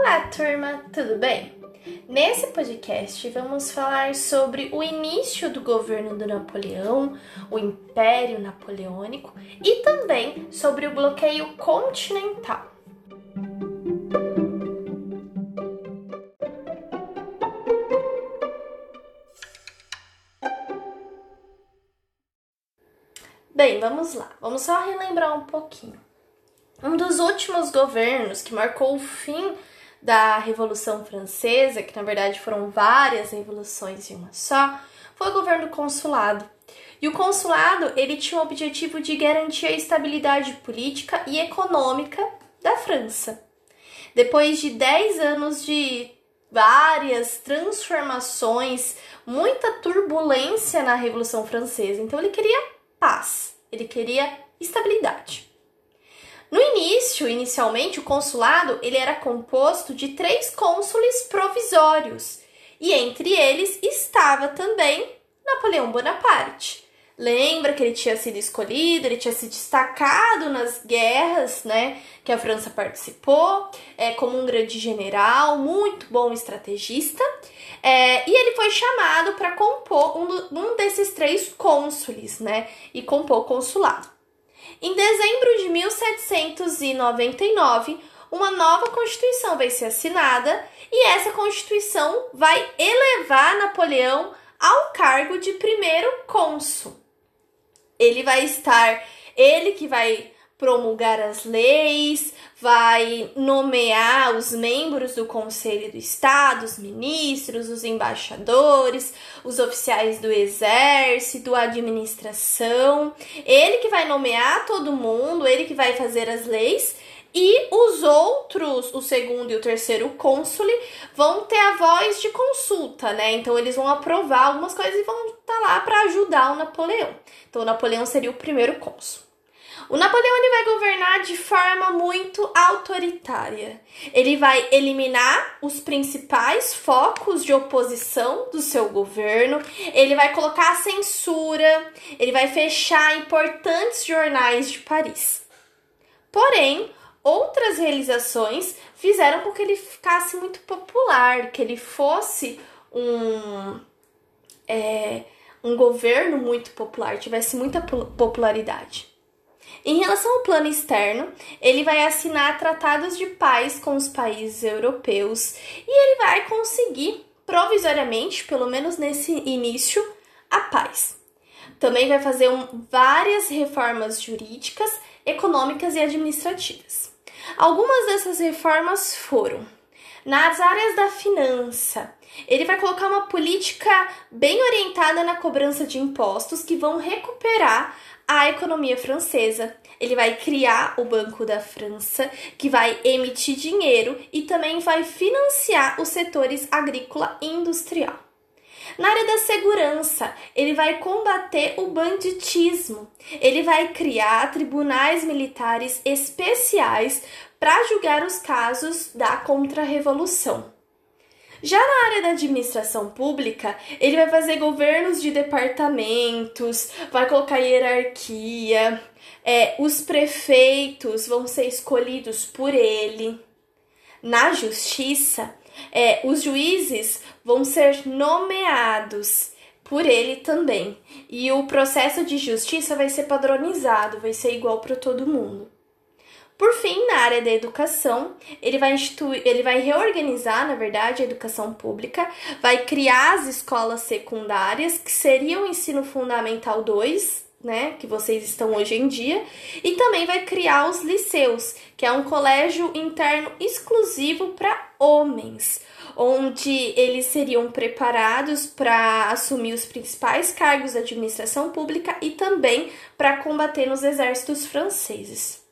Olá, turma, tudo bem? Nesse podcast vamos falar sobre o início do governo do Napoleão, o Império Napoleônico e também sobre o bloqueio continental. Bem, vamos lá. Vamos só relembrar um pouquinho. Um dos últimos governos que marcou o fim da Revolução Francesa, que na verdade foram várias revoluções em uma só, foi o governo do consulado. E o consulado, ele tinha o objetivo de garantir a estabilidade política e econômica da França. Depois de 10 anos de várias transformações, muita turbulência na Revolução Francesa. Então ele queria paz, ele queria estabilidade. No início, inicialmente, o consulado ele era composto de três cônsules provisórios e entre eles estava também Napoleão Bonaparte. Lembra que ele tinha sido escolhido, ele tinha se destacado nas guerras, né, que a França participou, é, como um grande general, muito bom estrategista, é, e ele foi chamado para compor um, um desses três cônsules, né, e compor o consulado. Em dezembro de 1799, uma nova Constituição vai ser assinada e essa Constituição vai elevar Napoleão ao cargo de primeiro cônsul. Ele vai estar, ele que vai promulgar as leis, vai nomear os membros do Conselho do Estado, os ministros, os embaixadores, os oficiais do exército, a administração. Ele que vai nomear todo mundo, ele que vai fazer as leis. E os outros, o segundo e o terceiro cônsule, vão ter a voz de consulta, né? Então eles vão aprovar algumas coisas e vão estar tá lá para ajudar o Napoleão. Então o Napoleão seria o primeiro cônsul. O Napoleão ele vai governar de forma muito autoritária. Ele vai eliminar os principais focos de oposição do seu governo, ele vai colocar censura, ele vai fechar importantes jornais de Paris. Porém, outras realizações fizeram com que ele ficasse muito popular, que ele fosse um, é, um governo muito popular, tivesse muita popularidade. Em relação ao plano externo, ele vai assinar tratados de paz com os países europeus e ele vai conseguir, provisoriamente, pelo menos nesse início, a paz. Também vai fazer um, várias reformas jurídicas, econômicas e administrativas. Algumas dessas reformas foram nas áreas da finança. Ele vai colocar uma política bem orientada na cobrança de impostos que vão recuperar a economia francesa. Ele vai criar o Banco da França, que vai emitir dinheiro e também vai financiar os setores agrícola e industrial. Na área da segurança, ele vai combater o banditismo. Ele vai criar tribunais militares especiais para julgar os casos da contra-revolução. Já na área da administração pública, ele vai fazer governos de departamentos, vai colocar hierarquia, é, os prefeitos vão ser escolhidos por ele. Na justiça, é, os juízes vão ser nomeados por ele também. E o processo de justiça vai ser padronizado, vai ser igual para todo mundo. Por fim, na área da educação, ele vai instituir, ele vai reorganizar, na verdade, a educação pública, vai criar as escolas secundárias, que seriam o ensino fundamental 2, né, que vocês estão hoje em dia, e também vai criar os liceus, que é um colégio interno exclusivo para homens, onde eles seriam preparados para assumir os principais cargos da administração pública e também para combater nos exércitos franceses.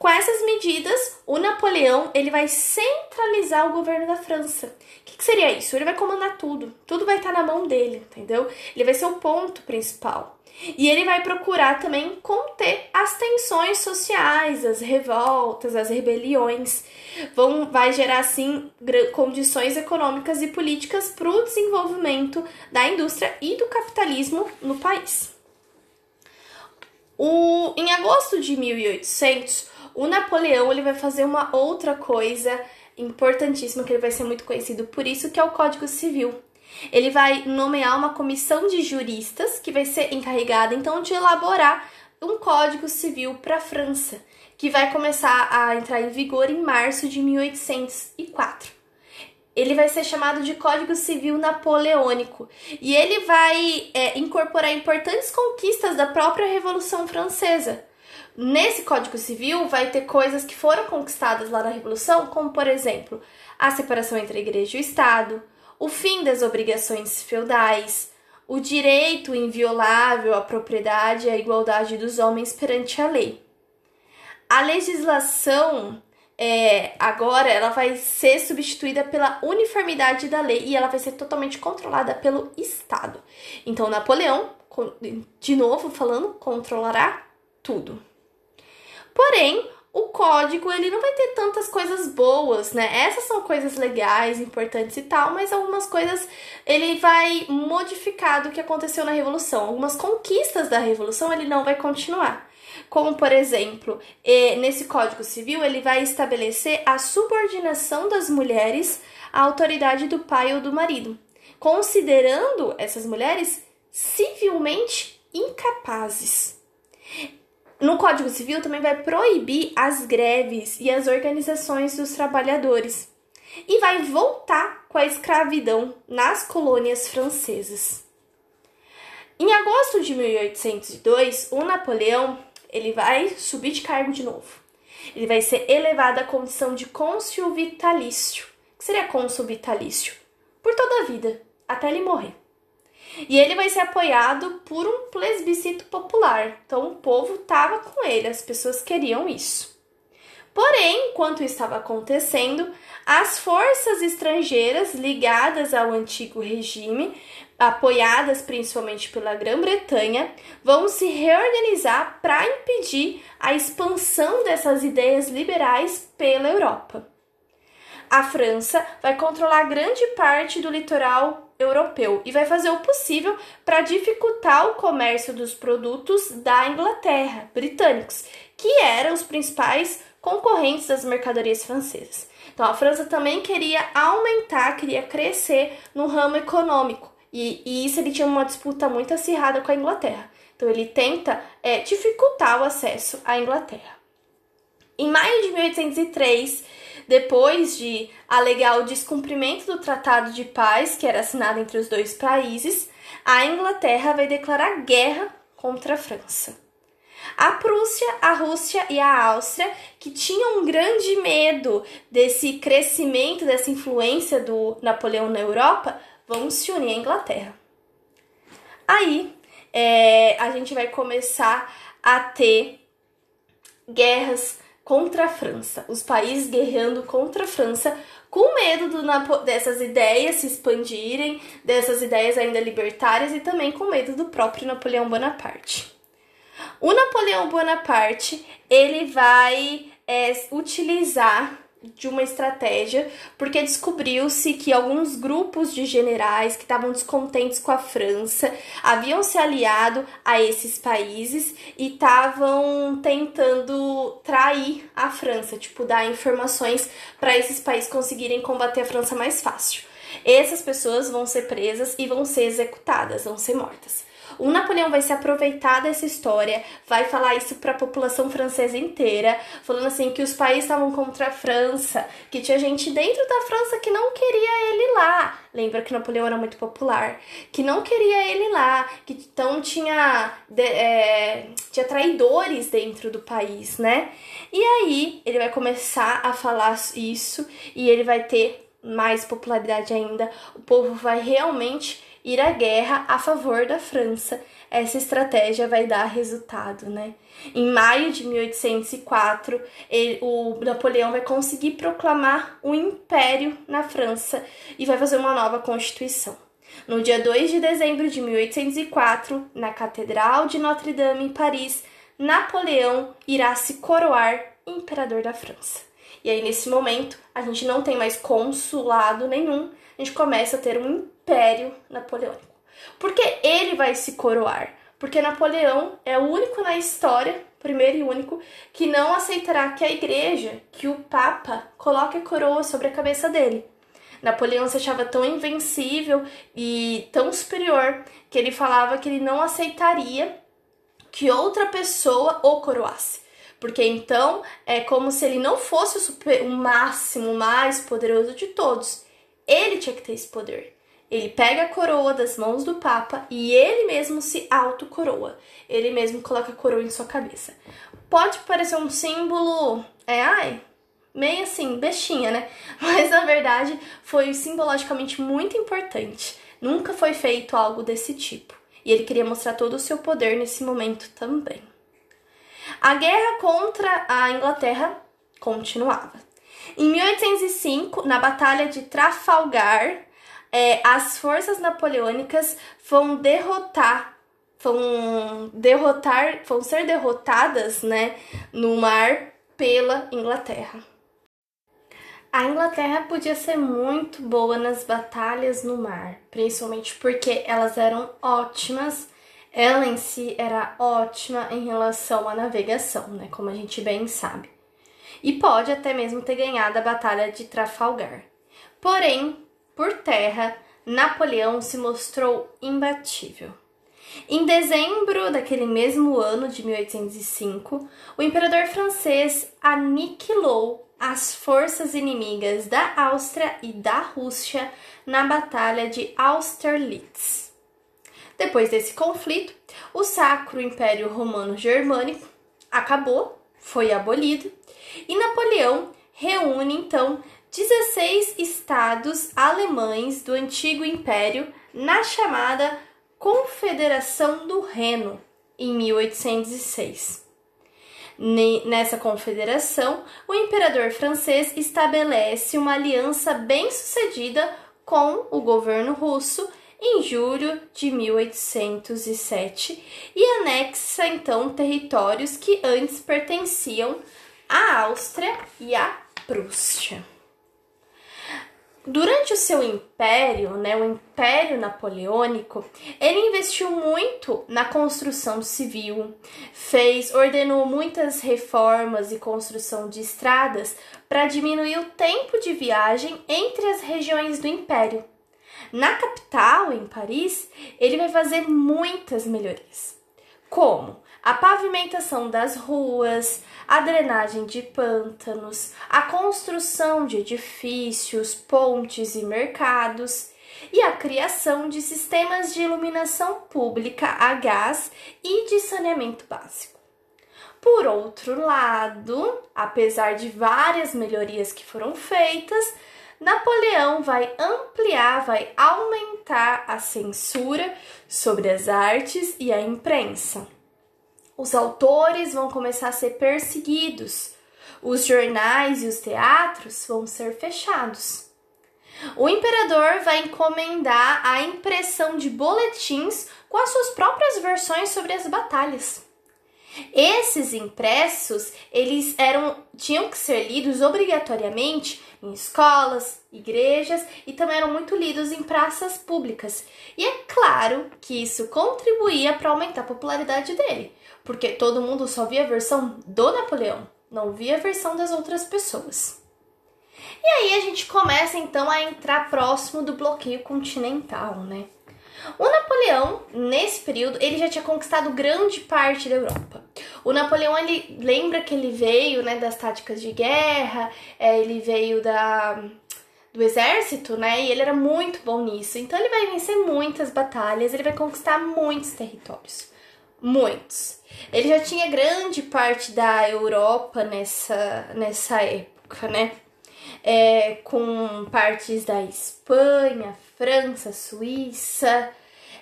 Com essas medidas, o Napoleão ele vai centralizar o governo da França. O que, que, seria isso? Ele vai comandar tudo, tudo vai estar na mão dele, entendeu? Ele vai ser o ponto principal. E ele vai procurar também conter as tensões sociais, as revoltas, as rebeliões. Vão, vai gerar, assim, condições econômicas e políticas para o desenvolvimento da indústria e do capitalismo no país. O, em agosto de 1800, o Napoleão ele vai fazer uma outra coisa importantíssimo que ele vai ser muito conhecido por isso, que é o Código Civil. Ele vai nomear uma comissão de juristas que vai ser encarregada então de elaborar um Código Civil para a França, que vai começar a entrar em vigor em março de 1804 ele vai ser chamado de Código Civil Napoleônico e ele vai é, incorporar importantes conquistas da própria Revolução Francesa. Nesse Código Civil vai ter coisas que foram conquistadas lá na Revolução, como por exemplo a separação entre a Igreja e o Estado, o fim das obrigações feudais, o direito inviolável à propriedade e à igualdade dos homens perante a lei. A legislação é, agora ela vai ser substituída pela uniformidade da lei e ela vai ser totalmente controlada pelo Estado. Então, Napoleão, de novo falando, controlará tudo. Porém, o código ele não vai ter tantas coisas boas, né? Essas são coisas legais, importantes e tal, mas algumas coisas ele vai modificar do que aconteceu na revolução. Algumas conquistas da revolução ele não vai continuar. Como, por exemplo, nesse Código Civil, ele vai estabelecer a subordinação das mulheres à autoridade do pai ou do marido, considerando essas mulheres civilmente incapazes. No Código Civil também vai proibir as greves e as organizações dos trabalhadores e vai voltar com a escravidão nas colônias francesas. Em agosto de 1802, o Napoleão ele vai subir de cargo de novo. Ele vai ser elevado à condição de cônsul vitalício. Que seria cônsul vitalício? Por toda a vida, até ele morrer. E ele vai ser apoiado por um plebiscito popular. Então o povo estava com ele, as pessoas queriam isso. Porém, enquanto estava acontecendo, as forças estrangeiras ligadas ao antigo regime apoiadas principalmente pela Grã-Bretanha, vão se reorganizar para impedir a expansão dessas ideias liberais pela Europa. A França vai controlar grande parte do litoral europeu e vai fazer o possível para dificultar o comércio dos produtos da Inglaterra, britânicos, que eram os principais concorrentes das mercadorias francesas. Então a França também queria aumentar, queria crescer no ramo econômico e, e isso ele tinha uma disputa muito acirrada com a Inglaterra. Então ele tenta é, dificultar o acesso à Inglaterra. Em maio de 1803, depois de alegar o descumprimento do Tratado de Paz, que era assinado entre os dois países, a Inglaterra vai declarar guerra contra a França. A Prússia, a Rússia e a Áustria, que tinham um grande medo desse crescimento, dessa influência do Napoleão na Europa, vão se unir à Inglaterra. Aí é, a gente vai começar a ter guerras contra a França, os países guerreando contra a França, com medo do, dessas ideias se expandirem, dessas ideias ainda libertárias e também com medo do próprio Napoleão Bonaparte. O Napoleão Bonaparte ele vai é, utilizar de uma estratégia, porque descobriu-se que alguns grupos de generais que estavam descontentes com a França haviam se aliado a esses países e estavam tentando trair a França, tipo dar informações para esses países conseguirem combater a França mais fácil. Essas pessoas vão ser presas e vão ser executadas, vão ser mortas. O Napoleão vai se aproveitar dessa história, vai falar isso para a população francesa inteira, falando assim que os países estavam contra a França, que tinha gente dentro da França que não queria ele lá. Lembra que Napoleão era muito popular, que não queria ele lá, que então tinha é, tinha traidores dentro do país, né? E aí ele vai começar a falar isso e ele vai ter mais popularidade ainda. O povo vai realmente ir à guerra a favor da França. Essa estratégia vai dar resultado, né? Em maio de 1804, ele, o Napoleão vai conseguir proclamar um império na França e vai fazer uma nova constituição. No dia 2 de dezembro de 1804, na Catedral de Notre-Dame, em Paris, Napoleão irá se coroar imperador da França. E aí, nesse momento, a gente não tem mais consulado nenhum, a gente começa a ter um Império Napoleônico. Porque ele vai se coroar? Porque Napoleão é o único na história primeiro e único, que não aceitará que a igreja, que o Papa, coloque a coroa sobre a cabeça dele. Napoleão se achava tão invencível e tão superior que ele falava que ele não aceitaria que outra pessoa o coroasse. Porque então é como se ele não fosse o, super, o máximo, o mais poderoso de todos. Ele tinha que ter esse poder. Ele pega a coroa das mãos do Papa e ele mesmo se autocoroa. Ele mesmo coloca a coroa em sua cabeça. Pode parecer um símbolo, é, ai, meio assim, bestinha, né? Mas na verdade foi simbologicamente muito importante. Nunca foi feito algo desse tipo. E ele queria mostrar todo o seu poder nesse momento também. A guerra contra a Inglaterra continuava. Em 1805, na Batalha de Trafalgar, é, as forças napoleônicas vão derrotar, vão derrotar, vão ser derrotadas, né, no mar pela Inglaterra. A Inglaterra podia ser muito boa nas batalhas no mar, principalmente porque elas eram ótimas. Ela em si era ótima em relação à navegação, né, como a gente bem sabe. E pode até mesmo ter ganhado a Batalha de Trafalgar. Porém, por terra, Napoleão se mostrou imbatível. Em dezembro daquele mesmo ano de 1805, o imperador francês aniquilou as forças inimigas da Áustria e da Rússia na Batalha de Austerlitz. Depois desse conflito, o Sacro Império Romano Germânico acabou, foi abolido, e Napoleão reúne então 16 estados alemães do antigo império na chamada Confederação do Reno, em 1806. Nessa confederação, o imperador francês estabelece uma aliança bem-sucedida com o governo russo em julho de 1807 e anexa então territórios que antes pertenciam à Áustria e à Prússia. Durante o seu império, né, o Império Napoleônico, ele investiu muito na construção civil, fez, ordenou muitas reformas e construção de estradas para diminuir o tempo de viagem entre as regiões do império. Na capital, em Paris, ele vai fazer muitas melhorias, como a pavimentação das ruas, a drenagem de pântanos, a construção de edifícios, pontes e mercados e a criação de sistemas de iluminação pública a gás e de saneamento básico. Por outro lado, apesar de várias melhorias que foram feitas, Napoleão vai ampliar, vai aumentar a censura sobre as artes e a imprensa os autores vão começar a ser perseguidos, os jornais e os teatros vão ser fechados. O imperador vai encomendar a impressão de boletins com as suas próprias versões sobre as batalhas. Esses impressos, eles eram tinham que ser lidos obrigatoriamente em escolas, igrejas e também eram muito lidos em praças públicas. E é claro que isso contribuía para aumentar a popularidade dele, porque todo mundo só via a versão do Napoleão, não via a versão das outras pessoas. E aí a gente começa então a entrar próximo do bloqueio continental, né? O Napoleão, nesse período, ele já tinha conquistado grande parte da Europa. O Napoleão, ele lembra que ele veio, né, das táticas de guerra, é, ele veio da do exército, né? E ele era muito bom nisso. Então ele vai vencer muitas batalhas, ele vai conquistar muitos territórios. Muitos. Ele já tinha grande parte da Europa nessa, nessa época, né? É, com partes da Espanha, França, Suíça,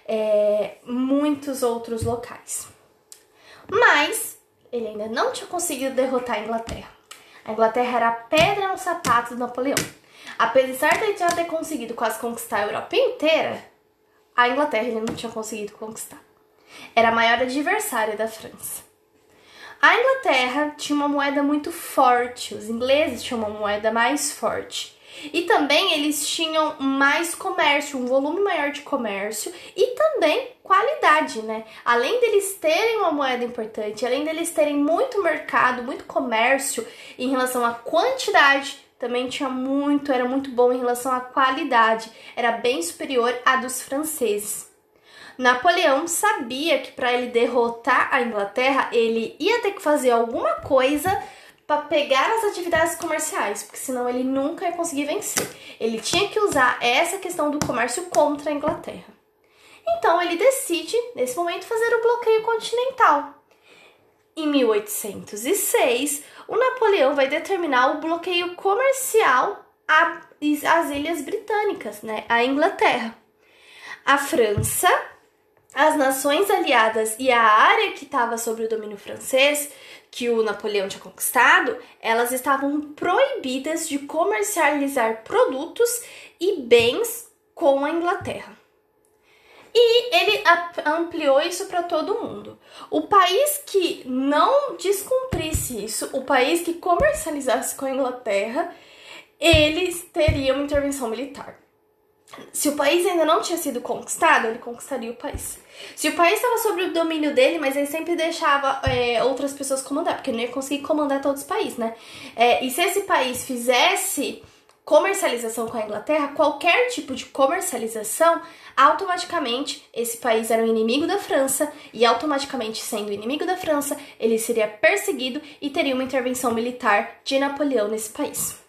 é, muitos outros locais. Mas ele ainda não tinha conseguido derrotar a Inglaterra. A Inglaterra era a pedra no sapato do Napoleão. Apesar de já ter conseguido quase conquistar a Europa inteira, a Inglaterra ele não tinha conseguido conquistar. Era a maior adversária da França. A Inglaterra tinha uma moeda muito forte, os ingleses tinham uma moeda mais forte. E também eles tinham mais comércio, um volume maior de comércio e também qualidade, né? Além deles terem uma moeda importante, além deles terem muito mercado, muito comércio em relação à quantidade, também tinha muito, era muito bom em relação à qualidade, era bem superior à dos franceses. Napoleão sabia que para ele derrotar a Inglaterra, ele ia ter que fazer alguma coisa para pegar as atividades comerciais, porque senão ele nunca ia conseguir vencer. Ele tinha que usar essa questão do comércio contra a Inglaterra. Então ele decide, nesse momento, fazer o bloqueio continental. Em 1806, o Napoleão vai determinar o bloqueio comercial às ilhas britânicas, né, à Inglaterra. A França, as nações aliadas e a área que estava sob o domínio francês, que o Napoleão tinha conquistado, elas estavam proibidas de comercializar produtos e bens com a Inglaterra. E ele ampliou isso para todo mundo. O país que não descumprisse isso, o país que comercializasse com a Inglaterra, eles teriam uma intervenção militar. Se o país ainda não tinha sido conquistado, ele conquistaria o país. Se o país estava sob o domínio dele, mas ele sempre deixava é, outras pessoas comandar, porque ele não ia conseguir comandar todos os países, né? É, e se esse país fizesse comercialização com a Inglaterra, qualquer tipo de comercialização, automaticamente esse país era um inimigo da França e automaticamente sendo inimigo da França, ele seria perseguido e teria uma intervenção militar de Napoleão nesse país.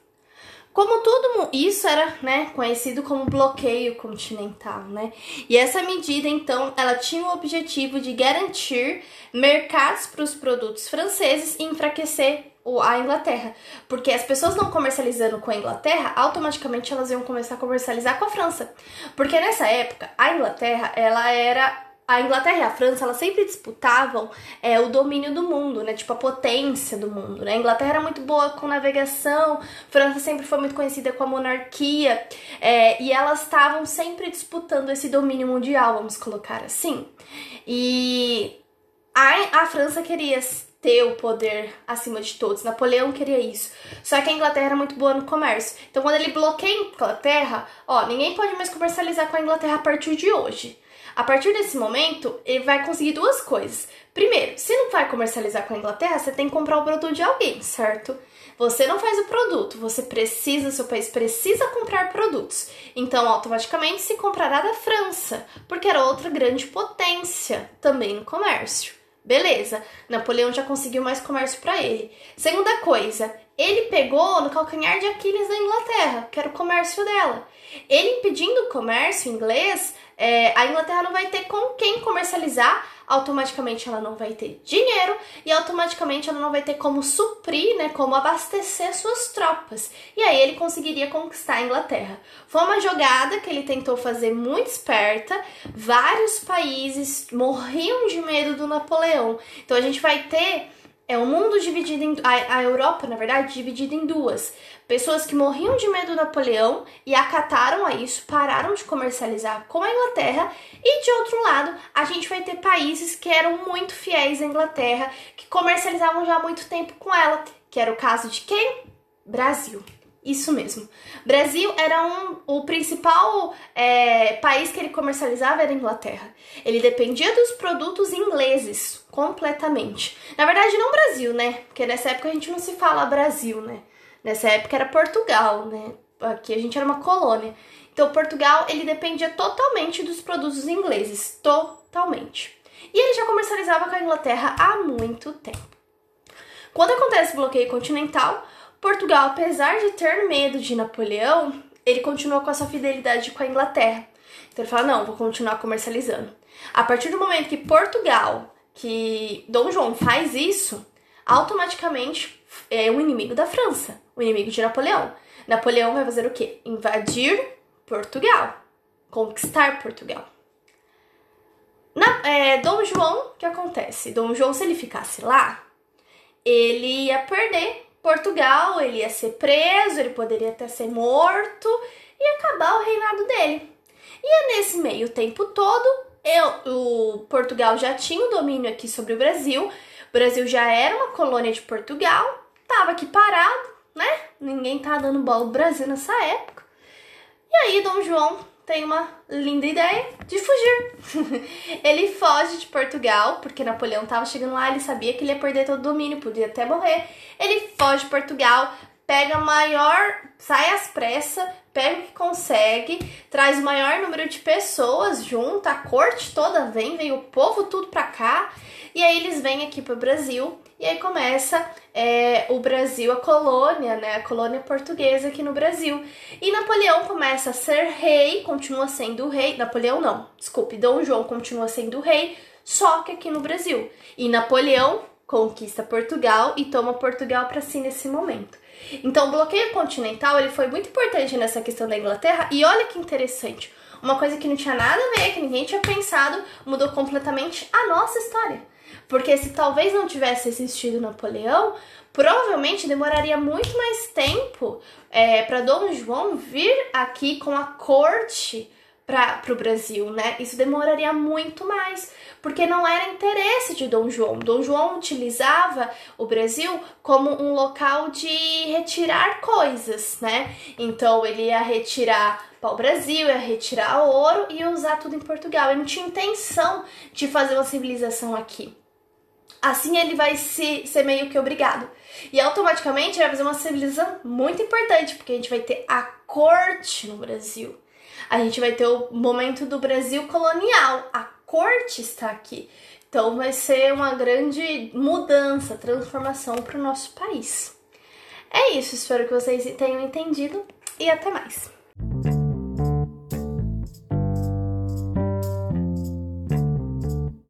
Como tudo isso era, né, conhecido como bloqueio continental, né? E essa medida, então, ela tinha o objetivo de garantir mercados para os produtos franceses e enfraquecer a Inglaterra, porque as pessoas não comercializando com a Inglaterra, automaticamente elas iam começar a comercializar com a França. Porque nessa época, a Inglaterra, ela era a Inglaterra e a França, elas sempre disputavam é, o domínio do mundo, né? Tipo, a potência do mundo, né? A Inglaterra era muito boa com navegação, França sempre foi muito conhecida com a monarquia, é, e elas estavam sempre disputando esse domínio mundial, vamos colocar assim. E a, a França queria ter o poder acima de todos. Napoleão queria isso. Só que a Inglaterra era muito boa no comércio. Então, quando ele bloqueia a Inglaterra, ó, ninguém pode mais comercializar com a Inglaterra a partir de hoje. A partir desse momento, ele vai conseguir duas coisas. Primeiro, se não vai comercializar com a Inglaterra, você tem que comprar o produto de alguém, certo? Você não faz o produto, você precisa, seu país precisa comprar produtos. Então, automaticamente se comprará da França, porque era outra grande potência também no comércio. Beleza, Napoleão já conseguiu mais comércio para ele. Segunda coisa, ele pegou no calcanhar de Aquiles da Inglaterra, que era o comércio dela. Ele impedindo o comércio inglês, é, a Inglaterra não vai ter com quem comercializar, automaticamente ela não vai ter dinheiro e automaticamente ela não vai ter como suprir, né, como abastecer suas tropas. E aí ele conseguiria conquistar a Inglaterra. Foi uma jogada que ele tentou fazer muito esperta. Vários países morriam de medo do Napoleão. Então a gente vai ter é um mundo dividido em. A, a Europa, na verdade, dividida em duas. Pessoas que morriam de medo do Napoleão e acataram a isso, pararam de comercializar com a Inglaterra. E de outro lado, a gente vai ter países que eram muito fiéis à Inglaterra, que comercializavam já há muito tempo com ela, que era o caso de quem? Brasil. Isso mesmo. Brasil era um, o principal é, país que ele comercializava era a Inglaterra. Ele dependia dos produtos ingleses completamente. Na verdade, não Brasil, né? Porque nessa época a gente não se fala Brasil, né? Nessa época era Portugal, né? Aqui a gente era uma colônia. Então, Portugal ele dependia totalmente dos produtos ingleses, totalmente. E ele já comercializava com a Inglaterra há muito tempo. Quando acontece o bloqueio continental, Portugal, apesar de ter medo de Napoleão, ele continuou com a sua fidelidade com a Inglaterra. Então ele fala: não, vou continuar comercializando. A partir do momento que Portugal, que Dom João faz isso, automaticamente é o inimigo da França, o inimigo de Napoleão. Napoleão vai fazer o quê? Invadir Portugal, conquistar Portugal. Na, é, Dom João, o que acontece? Dom João, se ele ficasse lá, ele ia perder Portugal, ele ia ser preso, ele poderia até ser morto e acabar o reinado dele. E é nesse meio tempo todo, eu, o Portugal já tinha o domínio aqui sobre o Brasil, o Brasil já era uma colônia de Portugal, estava aqui parado, né? Ninguém tá dando bola no Brasil nessa época. E aí, Dom João tem uma linda ideia de fugir. ele foge de Portugal, porque Napoleão estava chegando lá, ele sabia que ele ia perder todo o domínio, podia até morrer. Ele foge de Portugal, pega maior, sai às pressas, pega o que consegue, traz o maior número de pessoas junto, a corte toda vem, vem o povo tudo pra cá, e aí eles vêm aqui pro Brasil, e aí começa é, o Brasil, a colônia, né, a colônia portuguesa aqui no Brasil. E Napoleão começa a ser rei, continua sendo rei, Napoleão não, desculpe, Dom João continua sendo rei, só que aqui no Brasil. E Napoleão conquista Portugal e toma Portugal para si nesse momento. Então, o bloqueio continental ele foi muito importante nessa questão da Inglaterra e olha que interessante. Uma coisa que não tinha nada a ver, que ninguém tinha pensado, mudou completamente a nossa história. Porque se talvez não tivesse existido Napoleão, provavelmente demoraria muito mais tempo é, para Dom João vir aqui com a corte para o Brasil, né? Isso demoraria muito mais, porque não era interesse de Dom João. Dom João utilizava o Brasil como um local de retirar coisas, né? Então ele ia retirar para o Brasil, ia retirar ouro e ia usar tudo em Portugal. Ele não tinha intenção de fazer uma civilização aqui. Assim ele vai se, ser meio que obrigado. E automaticamente vai fazer uma civilização muito importante, porque a gente vai ter a corte no Brasil a gente vai ter o momento do Brasil colonial. A corte está aqui. Então vai ser uma grande mudança, transformação para o nosso país. É isso, espero que vocês tenham entendido e até mais.